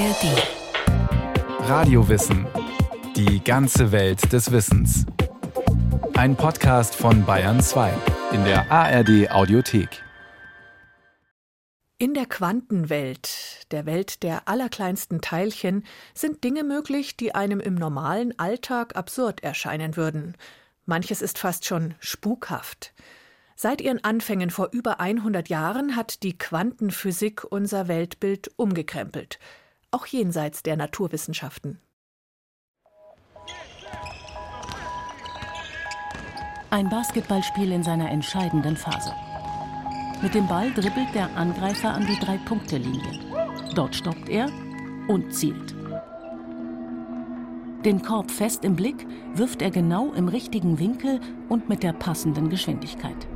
ARD. Radiowissen. Die ganze Welt des Wissens. Ein Podcast von Bayern 2 in der ARD Audiothek. In der Quantenwelt, der Welt der allerkleinsten Teilchen, sind Dinge möglich, die einem im normalen Alltag absurd erscheinen würden. Manches ist fast schon spukhaft. Seit ihren Anfängen vor über 100 Jahren hat die Quantenphysik unser Weltbild umgekrempelt, auch jenseits der Naturwissenschaften. Ein Basketballspiel in seiner entscheidenden Phase. Mit dem Ball dribbelt der Angreifer an die Drei-Punkte-Linie. Dort stoppt er und zielt. Den Korb fest im Blick wirft er genau im richtigen Winkel und mit der passenden Geschwindigkeit.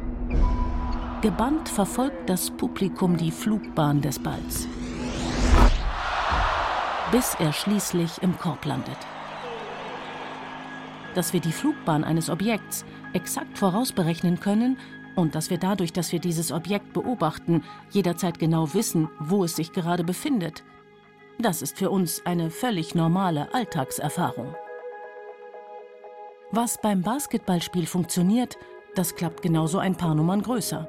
Gebannt verfolgt das Publikum die Flugbahn des Balls, bis er schließlich im Korb landet. Dass wir die Flugbahn eines Objekts exakt vorausberechnen können und dass wir dadurch, dass wir dieses Objekt beobachten, jederzeit genau wissen, wo es sich gerade befindet, das ist für uns eine völlig normale Alltagserfahrung. Was beim Basketballspiel funktioniert, das klappt genauso ein paar Nummern größer.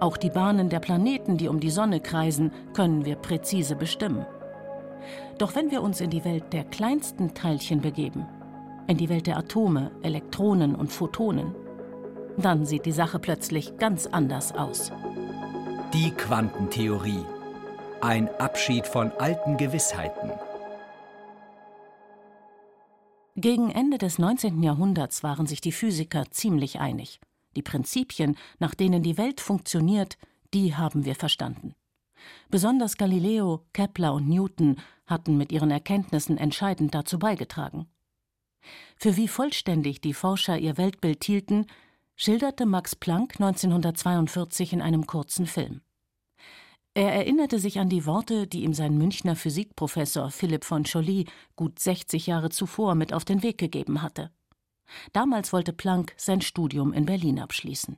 Auch die Bahnen der Planeten, die um die Sonne kreisen, können wir präzise bestimmen. Doch wenn wir uns in die Welt der kleinsten Teilchen begeben, in die Welt der Atome, Elektronen und Photonen, dann sieht die Sache plötzlich ganz anders aus. Die Quantentheorie. Ein Abschied von alten Gewissheiten. Gegen Ende des 19. Jahrhunderts waren sich die Physiker ziemlich einig. Die Prinzipien, nach denen die Welt funktioniert, die haben wir verstanden. Besonders Galileo, Kepler und Newton hatten mit ihren Erkenntnissen entscheidend dazu beigetragen. Für wie vollständig die Forscher ihr Weltbild hielten, schilderte Max Planck 1942 in einem kurzen Film. Er erinnerte sich an die Worte, die ihm sein Münchner Physikprofessor Philipp von Joly gut 60 Jahre zuvor mit auf den Weg gegeben hatte. Damals wollte Planck sein Studium in Berlin abschließen.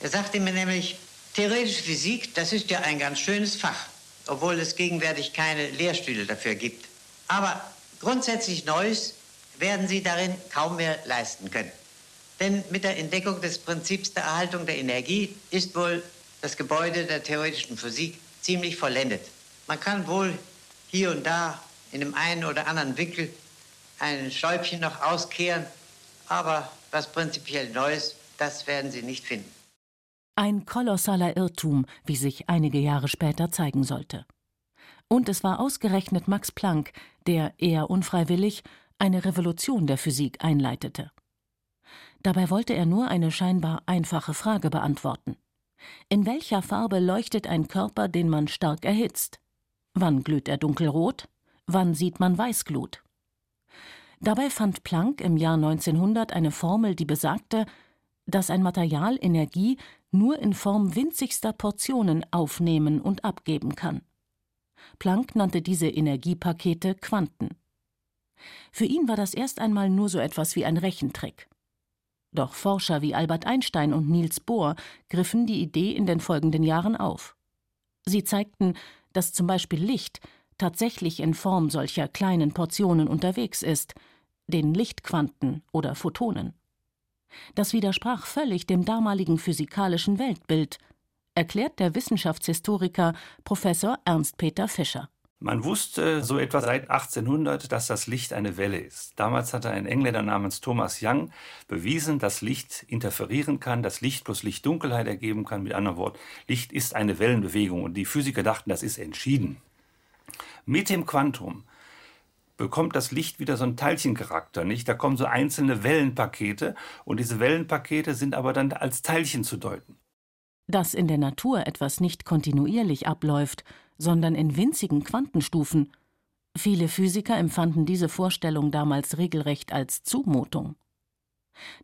Er sagte mir nämlich, theoretische Physik, das ist ja ein ganz schönes Fach, obwohl es gegenwärtig keine Lehrstühle dafür gibt. Aber grundsätzlich Neues werden Sie darin kaum mehr leisten können. Denn mit der Entdeckung des Prinzips der Erhaltung der Energie ist wohl das Gebäude der theoretischen Physik ziemlich vollendet. Man kann wohl hier und da in dem einen oder anderen Winkel ein Stäubchen noch auskehren, aber was prinzipiell Neues, das werden Sie nicht finden. Ein kolossaler Irrtum, wie sich einige Jahre später zeigen sollte. Und es war ausgerechnet Max Planck, der eher unfreiwillig eine Revolution der Physik einleitete. Dabei wollte er nur eine scheinbar einfache Frage beantworten. In welcher Farbe leuchtet ein Körper, den man stark erhitzt? Wann glüht er dunkelrot? Wann sieht man Weißglut? Dabei fand Planck im Jahr 1900 eine Formel, die besagte, dass ein Material Energie nur in Form winzigster Portionen aufnehmen und abgeben kann. Planck nannte diese Energiepakete Quanten. Für ihn war das erst einmal nur so etwas wie ein Rechentrick. Doch Forscher wie Albert Einstein und Niels Bohr griffen die Idee in den folgenden Jahren auf. Sie zeigten, dass zum Beispiel Licht tatsächlich in Form solcher kleinen Portionen unterwegs ist, den Lichtquanten oder Photonen. Das widersprach völlig dem damaligen physikalischen Weltbild, erklärt der Wissenschaftshistoriker Professor Ernst Peter Fischer. Man wusste so etwa seit 1800, dass das Licht eine Welle ist. Damals hatte ein Engländer namens Thomas Young bewiesen, dass Licht interferieren kann, dass Licht plus Lichtdunkelheit ergeben kann. Mit anderen Worten, Licht ist eine Wellenbewegung und die Physiker dachten, das ist entschieden. Mit dem Quantum bekommt das Licht wieder so einen Teilchencharakter, nicht? Da kommen so einzelne Wellenpakete und diese Wellenpakete sind aber dann als Teilchen zu deuten. Dass in der Natur etwas nicht kontinuierlich abläuft, sondern in winzigen Quantenstufen. Viele Physiker empfanden diese Vorstellung damals regelrecht als Zumutung.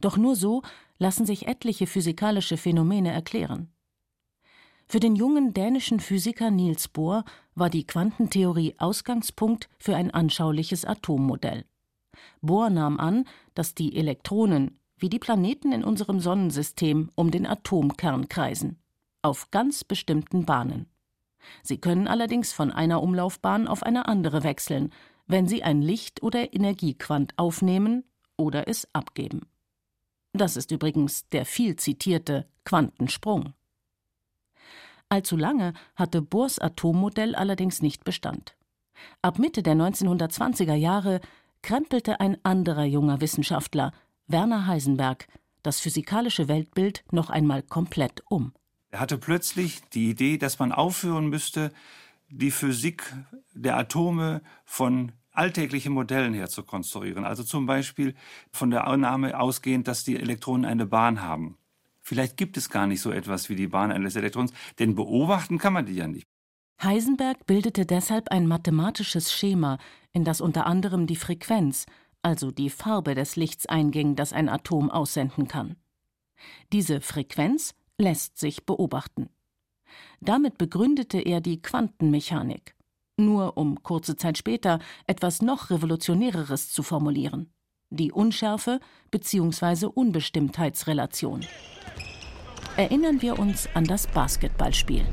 Doch nur so lassen sich etliche physikalische Phänomene erklären. Für den jungen dänischen Physiker Niels Bohr war die Quantentheorie Ausgangspunkt für ein anschauliches Atommodell. Bohr nahm an, dass die Elektronen, wie die Planeten in unserem Sonnensystem, um den Atomkern kreisen, auf ganz bestimmten Bahnen. Sie können allerdings von einer Umlaufbahn auf eine andere wechseln, wenn sie ein Licht- oder Energiequant aufnehmen oder es abgeben. Das ist übrigens der viel zitierte Quantensprung. Allzu lange hatte Bohrs Atommodell allerdings nicht Bestand. Ab Mitte der 1920er Jahre krempelte ein anderer junger Wissenschaftler, Werner Heisenberg, das physikalische Weltbild noch einmal komplett um. Er hatte plötzlich die Idee, dass man aufhören müsste, die Physik der Atome von alltäglichen Modellen her zu konstruieren. Also zum Beispiel von der Annahme ausgehend, dass die Elektronen eine Bahn haben. Vielleicht gibt es gar nicht so etwas wie die Bahn eines Elektrons, denn beobachten kann man die ja nicht. Heisenberg bildete deshalb ein mathematisches Schema, in das unter anderem die Frequenz, also die Farbe des Lichts einging, das ein Atom aussenden kann. Diese Frequenz lässt sich beobachten. Damit begründete er die Quantenmechanik, nur um kurze Zeit später etwas noch Revolutionäreres zu formulieren die Unschärfe bzw. Unbestimmtheitsrelation. Erinnern wir uns an das Basketballspiel.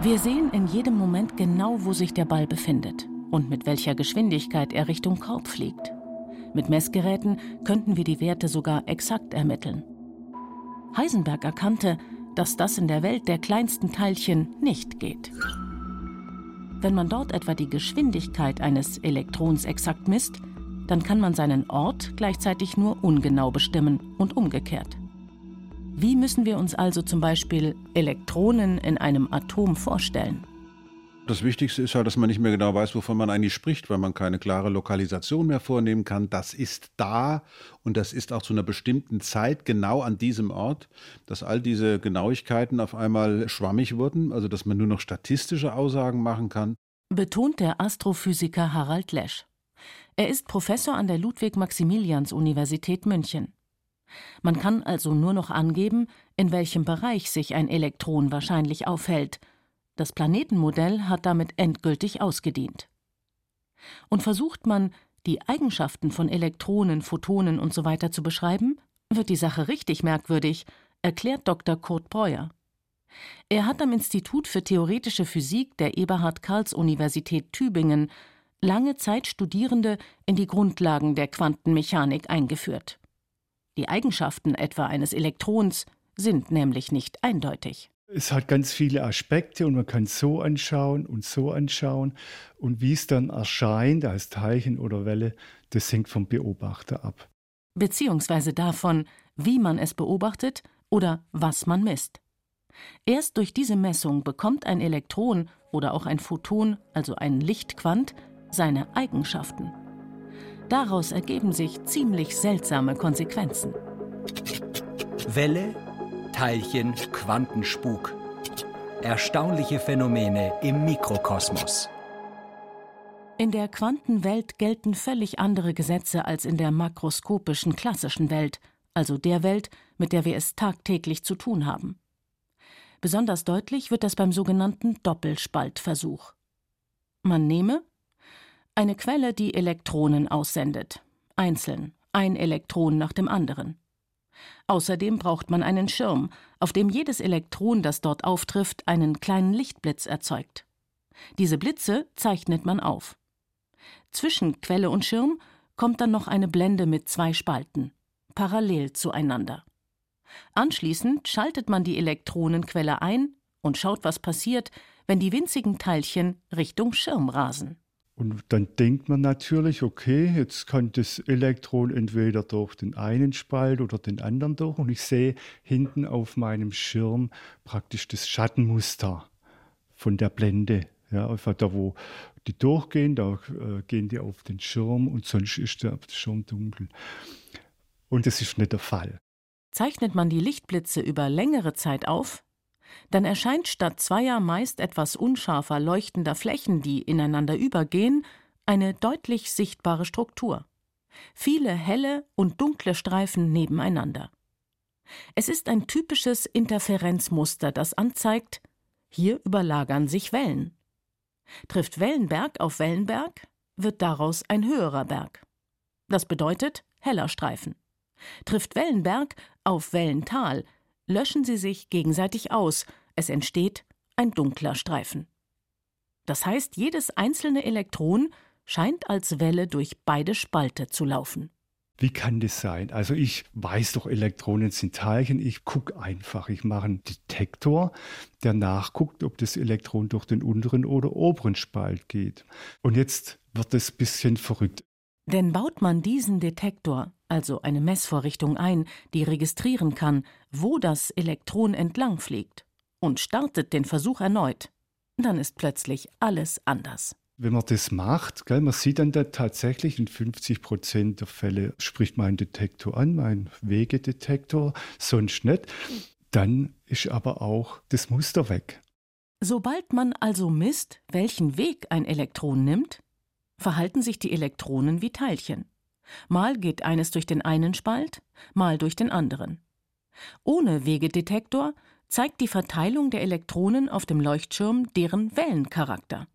Wir sehen in jedem Moment genau, wo sich der Ball befindet und mit welcher Geschwindigkeit er Richtung Korb fliegt. Mit Messgeräten könnten wir die Werte sogar exakt ermitteln. Heisenberg erkannte, dass das in der Welt der kleinsten Teilchen nicht geht. Wenn man dort etwa die Geschwindigkeit eines Elektrons exakt misst, dann kann man seinen Ort gleichzeitig nur ungenau bestimmen und umgekehrt. Wie müssen wir uns also zum Beispiel Elektronen in einem Atom vorstellen? Das Wichtigste ist halt, dass man nicht mehr genau weiß, wovon man eigentlich spricht, weil man keine klare Lokalisation mehr vornehmen kann. Das ist da und das ist auch zu einer bestimmten Zeit genau an diesem Ort, dass all diese Genauigkeiten auf einmal schwammig wurden, also dass man nur noch statistische Aussagen machen kann. Betont der Astrophysiker Harald Lesch. Er ist Professor an der Ludwig-Maximilians-Universität München. Man kann also nur noch angeben, in welchem Bereich sich ein Elektron wahrscheinlich aufhält – das Planetenmodell hat damit endgültig ausgedient. Und versucht man, die Eigenschaften von Elektronen, Photonen usw. So zu beschreiben, wird die Sache richtig merkwürdig, erklärt Dr. Kurt Breuer. Er hat am Institut für Theoretische Physik der Eberhard Karls Universität Tübingen lange Zeit Studierende in die Grundlagen der Quantenmechanik eingeführt. Die Eigenschaften etwa eines Elektrons sind nämlich nicht eindeutig. Es hat ganz viele Aspekte und man kann es so anschauen und so anschauen. Und wie es dann erscheint als Teilchen oder Welle, das hängt vom Beobachter ab. Beziehungsweise davon, wie man es beobachtet oder was man misst. Erst durch diese Messung bekommt ein Elektron oder auch ein Photon, also ein Lichtquant, seine Eigenschaften. Daraus ergeben sich ziemlich seltsame Konsequenzen. Welle Teilchen, Quantenspuk. Erstaunliche Phänomene im Mikrokosmos. In der Quantenwelt gelten völlig andere Gesetze als in der makroskopischen klassischen Welt, also der Welt, mit der wir es tagtäglich zu tun haben. Besonders deutlich wird das beim sogenannten Doppelspaltversuch. Man nehme eine Quelle, die Elektronen aussendet, einzeln, ein Elektron nach dem anderen. Außerdem braucht man einen Schirm, auf dem jedes Elektron, das dort auftrifft, einen kleinen Lichtblitz erzeugt. Diese Blitze zeichnet man auf. Zwischen Quelle und Schirm kommt dann noch eine Blende mit zwei Spalten, parallel zueinander. Anschließend schaltet man die Elektronenquelle ein und schaut, was passiert, wenn die winzigen Teilchen Richtung Schirm rasen. Und dann denkt man natürlich, okay, jetzt kann das Elektron entweder durch den einen Spalt oder den anderen durch. Und ich sehe hinten auf meinem Schirm praktisch das Schattenmuster von der Blende. Ja, einfach da, wo die durchgehen, da äh, gehen die auf den Schirm und sonst ist der Schirm dunkel. Und das ist nicht der Fall. Zeichnet man die Lichtblitze über längere Zeit auf, dann erscheint statt zweier meist etwas unscharfer leuchtender Flächen, die ineinander übergehen, eine deutlich sichtbare Struktur. Viele helle und dunkle Streifen nebeneinander. Es ist ein typisches Interferenzmuster, das anzeigt, hier überlagern sich Wellen. Trifft Wellenberg auf Wellenberg, wird daraus ein höherer Berg. Das bedeutet heller Streifen. Trifft Wellenberg auf Wellental, löschen sie sich gegenseitig aus, es entsteht ein dunkler Streifen. Das heißt, jedes einzelne Elektron scheint als Welle durch beide Spalte zu laufen. Wie kann das sein? Also ich weiß doch, Elektronen sind Teilchen. Ich gucke einfach. Ich mache einen Detektor, der nachguckt, ob das Elektron durch den unteren oder oberen Spalt geht. Und jetzt wird es ein bisschen verrückt. Denn baut man diesen Detektor, also eine Messvorrichtung ein, die registrieren kann, wo das Elektron entlang fliegt, und startet den Versuch erneut, dann ist plötzlich alles anders wenn man das macht, gell, man sieht dann da tatsächlich in 50 Prozent der Fälle spricht mein Detektor an, mein Wegedetektor, sonst nicht. Dann ist aber auch das Muster weg. Sobald man also misst, welchen Weg ein Elektron nimmt, verhalten sich die Elektronen wie Teilchen. Mal geht eines durch den einen Spalt, mal durch den anderen. Ohne Wegedetektor zeigt die Verteilung der Elektronen auf dem Leuchtschirm deren Wellencharakter.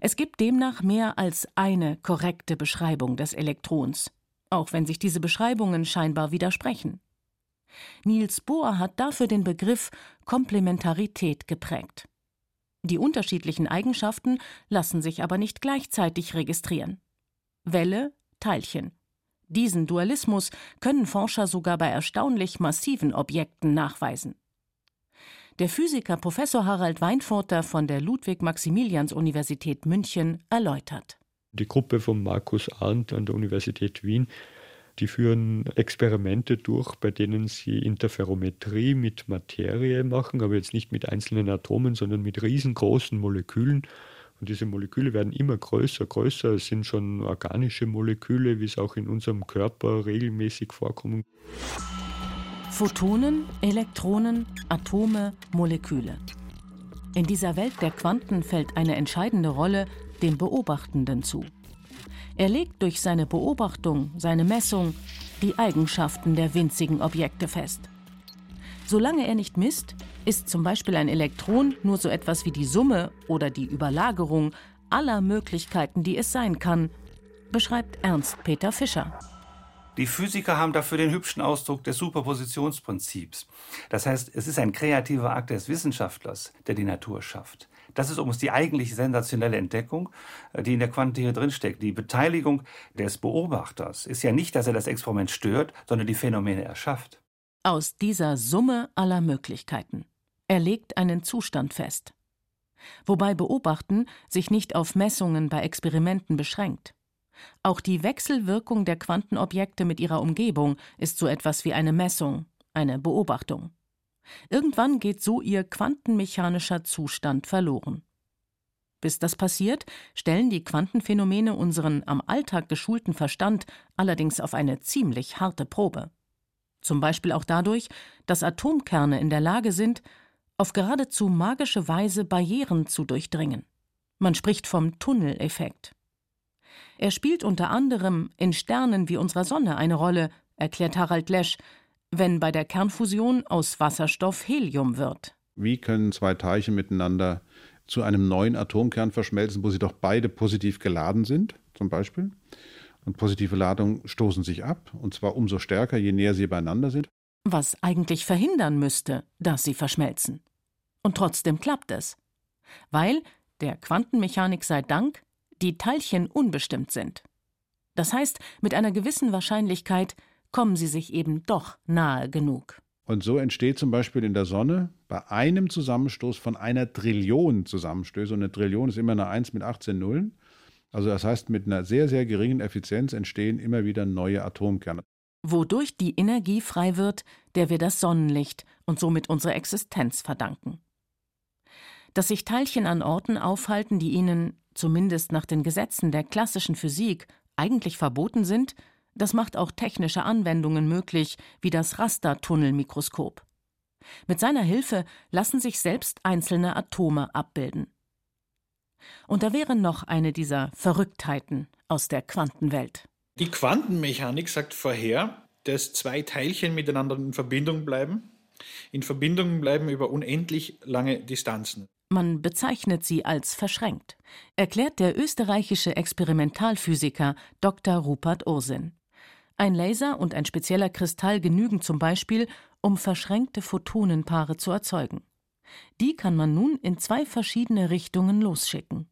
Es gibt demnach mehr als eine korrekte Beschreibung des Elektrons, auch wenn sich diese Beschreibungen scheinbar widersprechen. Niels Bohr hat dafür den Begriff Komplementarität geprägt. Die unterschiedlichen Eigenschaften lassen sich aber nicht gleichzeitig registrieren. Welle, Teilchen. Diesen Dualismus können Forscher sogar bei erstaunlich massiven Objekten nachweisen der Physiker Professor Harald Weinfurter von der Ludwig-Maximilians-Universität München erläutert. Die Gruppe von Markus Arndt an der Universität Wien die führen Experimente durch, bei denen sie Interferometrie mit Materie machen, aber jetzt nicht mit einzelnen Atomen, sondern mit riesengroßen Molekülen. Und diese Moleküle werden immer größer, größer. Es sind schon organische Moleküle, wie es auch in unserem Körper regelmäßig vorkommen. Photonen, Elektronen, Atome, Moleküle. In dieser Welt der Quanten fällt eine entscheidende Rolle dem Beobachtenden zu. Er legt durch seine Beobachtung, seine Messung, die Eigenschaften der winzigen Objekte fest. Solange er nicht misst, ist zum Beispiel ein Elektron nur so etwas wie die Summe oder die Überlagerung aller Möglichkeiten, die es sein kann, beschreibt Ernst Peter Fischer. Die Physiker haben dafür den hübschen Ausdruck des Superpositionsprinzips. Das heißt, es ist ein kreativer Akt des Wissenschaftlers, der die Natur schafft. Das ist übrigens die eigentlich sensationelle Entdeckung, die in der Quantentheorie drinsteckt. Die Beteiligung des Beobachters ist ja nicht, dass er das Experiment stört, sondern die Phänomene erschafft. Aus dieser Summe aller Möglichkeiten. Er legt einen Zustand fest. Wobei Beobachten sich nicht auf Messungen bei Experimenten beschränkt. Auch die Wechselwirkung der Quantenobjekte mit ihrer Umgebung ist so etwas wie eine Messung, eine Beobachtung. Irgendwann geht so ihr quantenmechanischer Zustand verloren. Bis das passiert, stellen die Quantenphänomene unseren am Alltag geschulten Verstand allerdings auf eine ziemlich harte Probe. Zum Beispiel auch dadurch, dass Atomkerne in der Lage sind, auf geradezu magische Weise Barrieren zu durchdringen. Man spricht vom Tunneleffekt. Er spielt unter anderem in Sternen wie unserer Sonne eine Rolle, erklärt Harald Lesch, wenn bei der Kernfusion aus Wasserstoff Helium wird. Wie können zwei Teilchen miteinander zu einem neuen Atomkern verschmelzen, wo sie doch beide positiv geladen sind, zum Beispiel? Und positive Ladungen stoßen sich ab, und zwar umso stärker, je näher sie beieinander sind. Was eigentlich verhindern müsste, dass sie verschmelzen. Und trotzdem klappt es. Weil, der Quantenmechanik sei Dank, die Teilchen unbestimmt sind. Das heißt, mit einer gewissen Wahrscheinlichkeit kommen sie sich eben doch nahe genug. Und so entsteht zum Beispiel in der Sonne bei einem Zusammenstoß von einer Trillion Zusammenstöße, und eine Trillion ist immer eine 1 mit 18 Nullen, also das heißt, mit einer sehr, sehr geringen Effizienz entstehen immer wieder neue Atomkerne. Wodurch die Energie frei wird, der wir das Sonnenlicht und somit unsere Existenz verdanken. Dass sich Teilchen an Orten aufhalten, die ihnen, zumindest nach den Gesetzen der klassischen Physik, eigentlich verboten sind, das macht auch technische Anwendungen möglich, wie das Rastertunnelmikroskop. Mit seiner Hilfe lassen sich selbst einzelne Atome abbilden. Und da wäre noch eine dieser Verrücktheiten aus der Quantenwelt. Die Quantenmechanik sagt vorher, dass zwei Teilchen miteinander in Verbindung bleiben, in Verbindung bleiben über unendlich lange Distanzen. Man bezeichnet sie als verschränkt, erklärt der österreichische Experimentalphysiker Dr. Rupert Ursin. Ein Laser und ein spezieller Kristall genügen zum Beispiel, um verschränkte Photonenpaare zu erzeugen. Die kann man nun in zwei verschiedene Richtungen losschicken.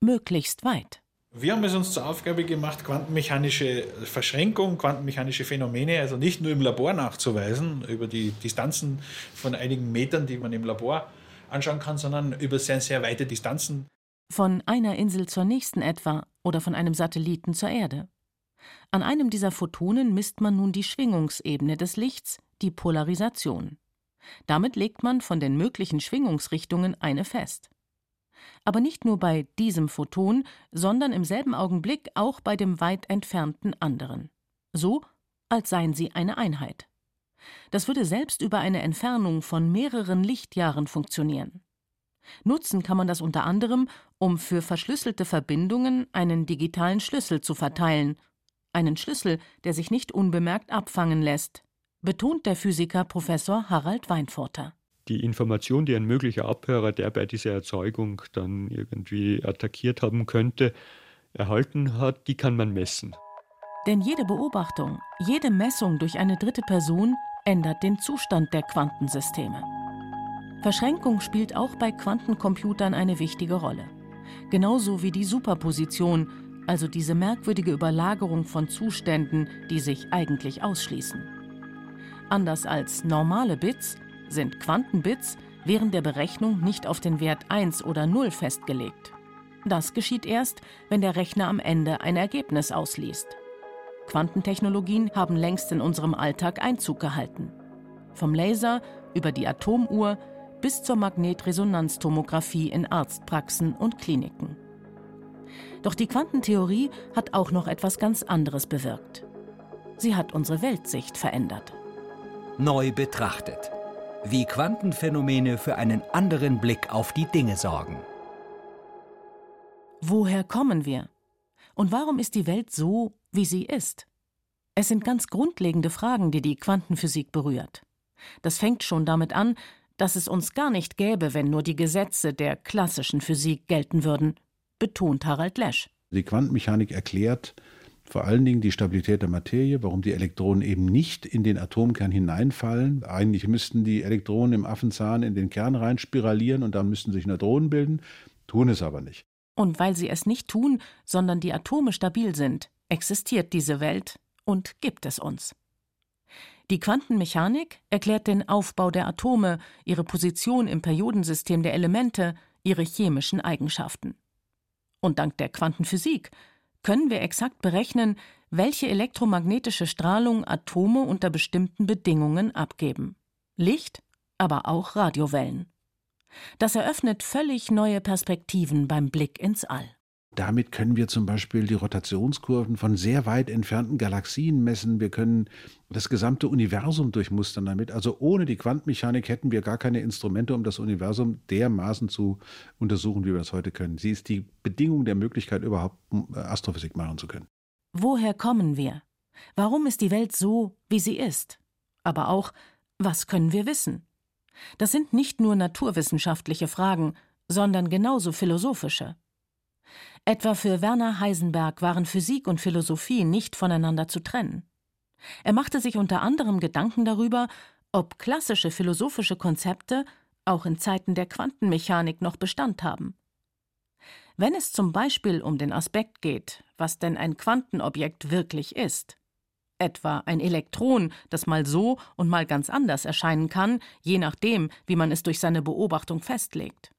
Möglichst weit. Wir haben es uns zur Aufgabe gemacht, quantenmechanische Verschränkung, quantenmechanische Phänomene, also nicht nur im Labor nachzuweisen, über die Distanzen von einigen Metern, die man im Labor anschauen kann, sondern über sehr, sehr weite Distanzen. Von einer Insel zur nächsten etwa oder von einem Satelliten zur Erde. An einem dieser Photonen misst man nun die Schwingungsebene des Lichts, die Polarisation. Damit legt man von den möglichen Schwingungsrichtungen eine fest. Aber nicht nur bei diesem Photon, sondern im selben Augenblick auch bei dem weit entfernten anderen. So, als seien sie eine Einheit. Das würde selbst über eine Entfernung von mehreren Lichtjahren funktionieren. Nutzen kann man das unter anderem, um für verschlüsselte Verbindungen einen digitalen Schlüssel zu verteilen, einen Schlüssel, der sich nicht unbemerkt abfangen lässt, betont der Physiker Professor Harald Weinfurter. Die Information, die ein möglicher Abhörer, der bei dieser Erzeugung dann irgendwie attackiert haben könnte, erhalten hat, die kann man messen. Denn jede Beobachtung, jede Messung durch eine dritte Person ändert den Zustand der Quantensysteme. Verschränkung spielt auch bei Quantencomputern eine wichtige Rolle. Genauso wie die Superposition, also diese merkwürdige Überlagerung von Zuständen, die sich eigentlich ausschließen. Anders als normale Bits sind Quantenbits während der Berechnung nicht auf den Wert 1 oder 0 festgelegt. Das geschieht erst, wenn der Rechner am Ende ein Ergebnis ausliest. Quantentechnologien haben längst in unserem Alltag Einzug gehalten. Vom Laser über die Atomuhr bis zur Magnetresonanztomographie in Arztpraxen und Kliniken. Doch die Quantentheorie hat auch noch etwas ganz anderes bewirkt. Sie hat unsere Weltsicht verändert. Neu betrachtet. Wie Quantenphänomene für einen anderen Blick auf die Dinge sorgen. Woher kommen wir? Und warum ist die Welt so, wie sie ist? Es sind ganz grundlegende Fragen, die die Quantenphysik berührt. Das fängt schon damit an, dass es uns gar nicht gäbe, wenn nur die Gesetze der klassischen Physik gelten würden, betont Harald Lesch. Die Quantenmechanik erklärt vor allen Dingen die Stabilität der Materie, warum die Elektronen eben nicht in den Atomkern hineinfallen. Eigentlich müssten die Elektronen im Affenzahn in den Kern rein spiralieren und dann müssten sich Neutronen bilden, tun es aber nicht. Und weil sie es nicht tun, sondern die Atome stabil sind, existiert diese Welt und gibt es uns. Die Quantenmechanik erklärt den Aufbau der Atome, ihre Position im Periodensystem der Elemente, ihre chemischen Eigenschaften. Und dank der Quantenphysik können wir exakt berechnen, welche elektromagnetische Strahlung Atome unter bestimmten Bedingungen abgeben. Licht, aber auch Radiowellen. Das eröffnet völlig neue Perspektiven beim Blick ins All. Damit können wir zum Beispiel die Rotationskurven von sehr weit entfernten Galaxien messen. Wir können das gesamte Universum durchmustern damit. Also ohne die Quantenmechanik hätten wir gar keine Instrumente, um das Universum dermaßen zu untersuchen, wie wir das heute können. Sie ist die Bedingung der Möglichkeit, überhaupt äh, Astrophysik machen zu können. Woher kommen wir? Warum ist die Welt so, wie sie ist? Aber auch, was können wir wissen? Das sind nicht nur naturwissenschaftliche Fragen, sondern genauso philosophische. Etwa für Werner Heisenberg waren Physik und Philosophie nicht voneinander zu trennen. Er machte sich unter anderem Gedanken darüber, ob klassische philosophische Konzepte auch in Zeiten der Quantenmechanik noch Bestand haben. Wenn es zum Beispiel um den Aspekt geht, was denn ein Quantenobjekt wirklich ist, etwa ein Elektron, das mal so und mal ganz anders erscheinen kann, je nachdem, wie man es durch seine Beobachtung festlegt.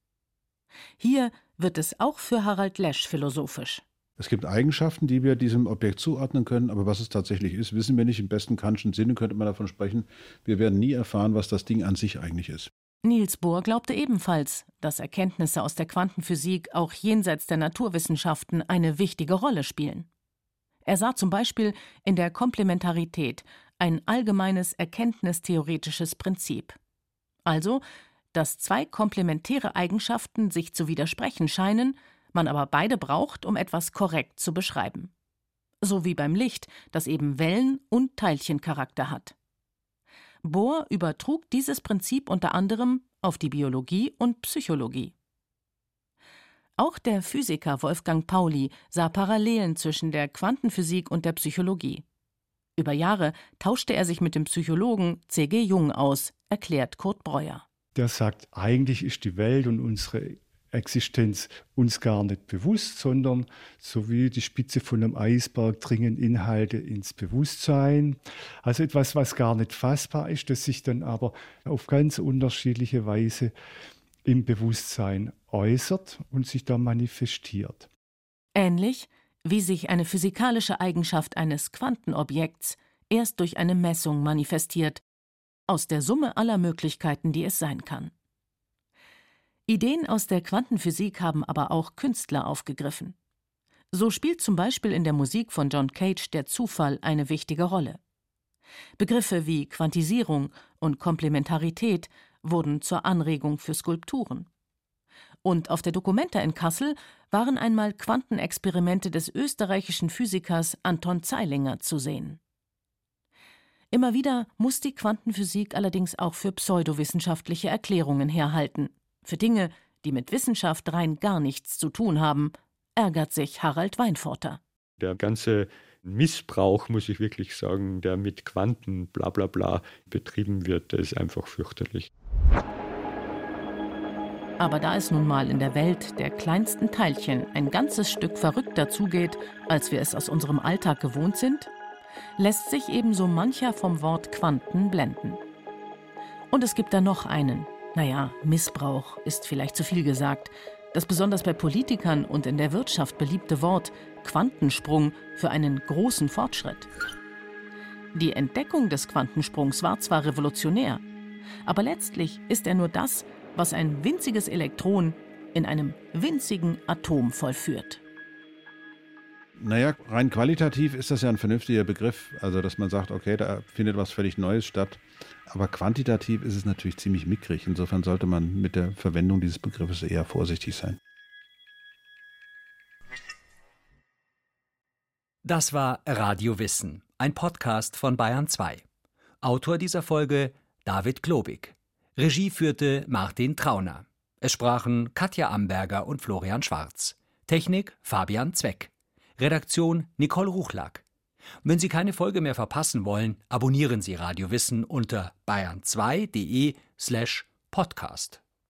Hier wird es auch für Harald Lesch philosophisch. Es gibt Eigenschaften, die wir diesem Objekt zuordnen können, aber was es tatsächlich ist, wissen wir nicht. Im besten Kantschen Sinne könnte man davon sprechen, wir werden nie erfahren, was das Ding an sich eigentlich ist. Niels Bohr glaubte ebenfalls, dass Erkenntnisse aus der Quantenphysik auch jenseits der Naturwissenschaften eine wichtige Rolle spielen. Er sah zum Beispiel in der Komplementarität ein allgemeines erkenntnistheoretisches Prinzip. Also, dass zwei komplementäre Eigenschaften sich zu widersprechen scheinen, man aber beide braucht, um etwas korrekt zu beschreiben. So wie beim Licht, das eben Wellen- und Teilchencharakter hat. Bohr übertrug dieses Prinzip unter anderem auf die Biologie und Psychologie. Auch der Physiker Wolfgang Pauli sah Parallelen zwischen der Quantenphysik und der Psychologie. Über Jahre tauschte er sich mit dem Psychologen C.G. Jung aus, erklärt Kurt Breuer. Der sagt, eigentlich ist die Welt und unsere Existenz uns gar nicht bewusst, sondern so wie die Spitze von einem Eisberg dringen Inhalte ins Bewusstsein. Also etwas, was gar nicht fassbar ist, das sich dann aber auf ganz unterschiedliche Weise im Bewusstsein äußert und sich da manifestiert. Ähnlich wie sich eine physikalische Eigenschaft eines Quantenobjekts erst durch eine Messung manifestiert, aus der Summe aller Möglichkeiten, die es sein kann. Ideen aus der Quantenphysik haben aber auch Künstler aufgegriffen. So spielt zum Beispiel in der Musik von John Cage der Zufall eine wichtige Rolle. Begriffe wie Quantisierung und Komplementarität wurden zur Anregung für Skulpturen. Und auf der Documenta in Kassel waren einmal Quantenexperimente des österreichischen Physikers Anton Zeilinger zu sehen. Immer wieder muss die Quantenphysik allerdings auch für pseudowissenschaftliche Erklärungen herhalten. Für Dinge, die mit Wissenschaft rein gar nichts zu tun haben, ärgert sich Harald Weinforter. Der ganze Missbrauch, muss ich wirklich sagen, der mit Quanten bla bla bla betrieben wird, der ist einfach fürchterlich. Aber da es nun mal in der Welt der kleinsten Teilchen ein ganzes Stück verrückter zugeht, als wir es aus unserem Alltag gewohnt sind, lässt sich ebenso mancher vom Wort Quanten blenden. Und es gibt da noch einen, naja, Missbrauch ist vielleicht zu viel gesagt. Das besonders bei Politikern und in der Wirtschaft beliebte Wort Quantensprung für einen großen Fortschritt. Die Entdeckung des Quantensprungs war zwar revolutionär, aber letztlich ist er nur das, was ein winziges Elektron in einem winzigen Atom vollführt. Naja, rein qualitativ ist das ja ein vernünftiger Begriff. Also, dass man sagt, okay, da findet was völlig Neues statt. Aber quantitativ ist es natürlich ziemlich mickrig. Insofern sollte man mit der Verwendung dieses Begriffes eher vorsichtig sein. Das war Radio Wissen, ein Podcast von Bayern 2. Autor dieser Folge David Klobig. Regie führte Martin Trauner. Es sprachen Katja Amberger und Florian Schwarz. Technik Fabian Zweck. Redaktion Nicole Ruchlack. Wenn Sie keine Folge mehr verpassen wollen, abonnieren Sie Radio Wissen unter bayern2.de slash podcast.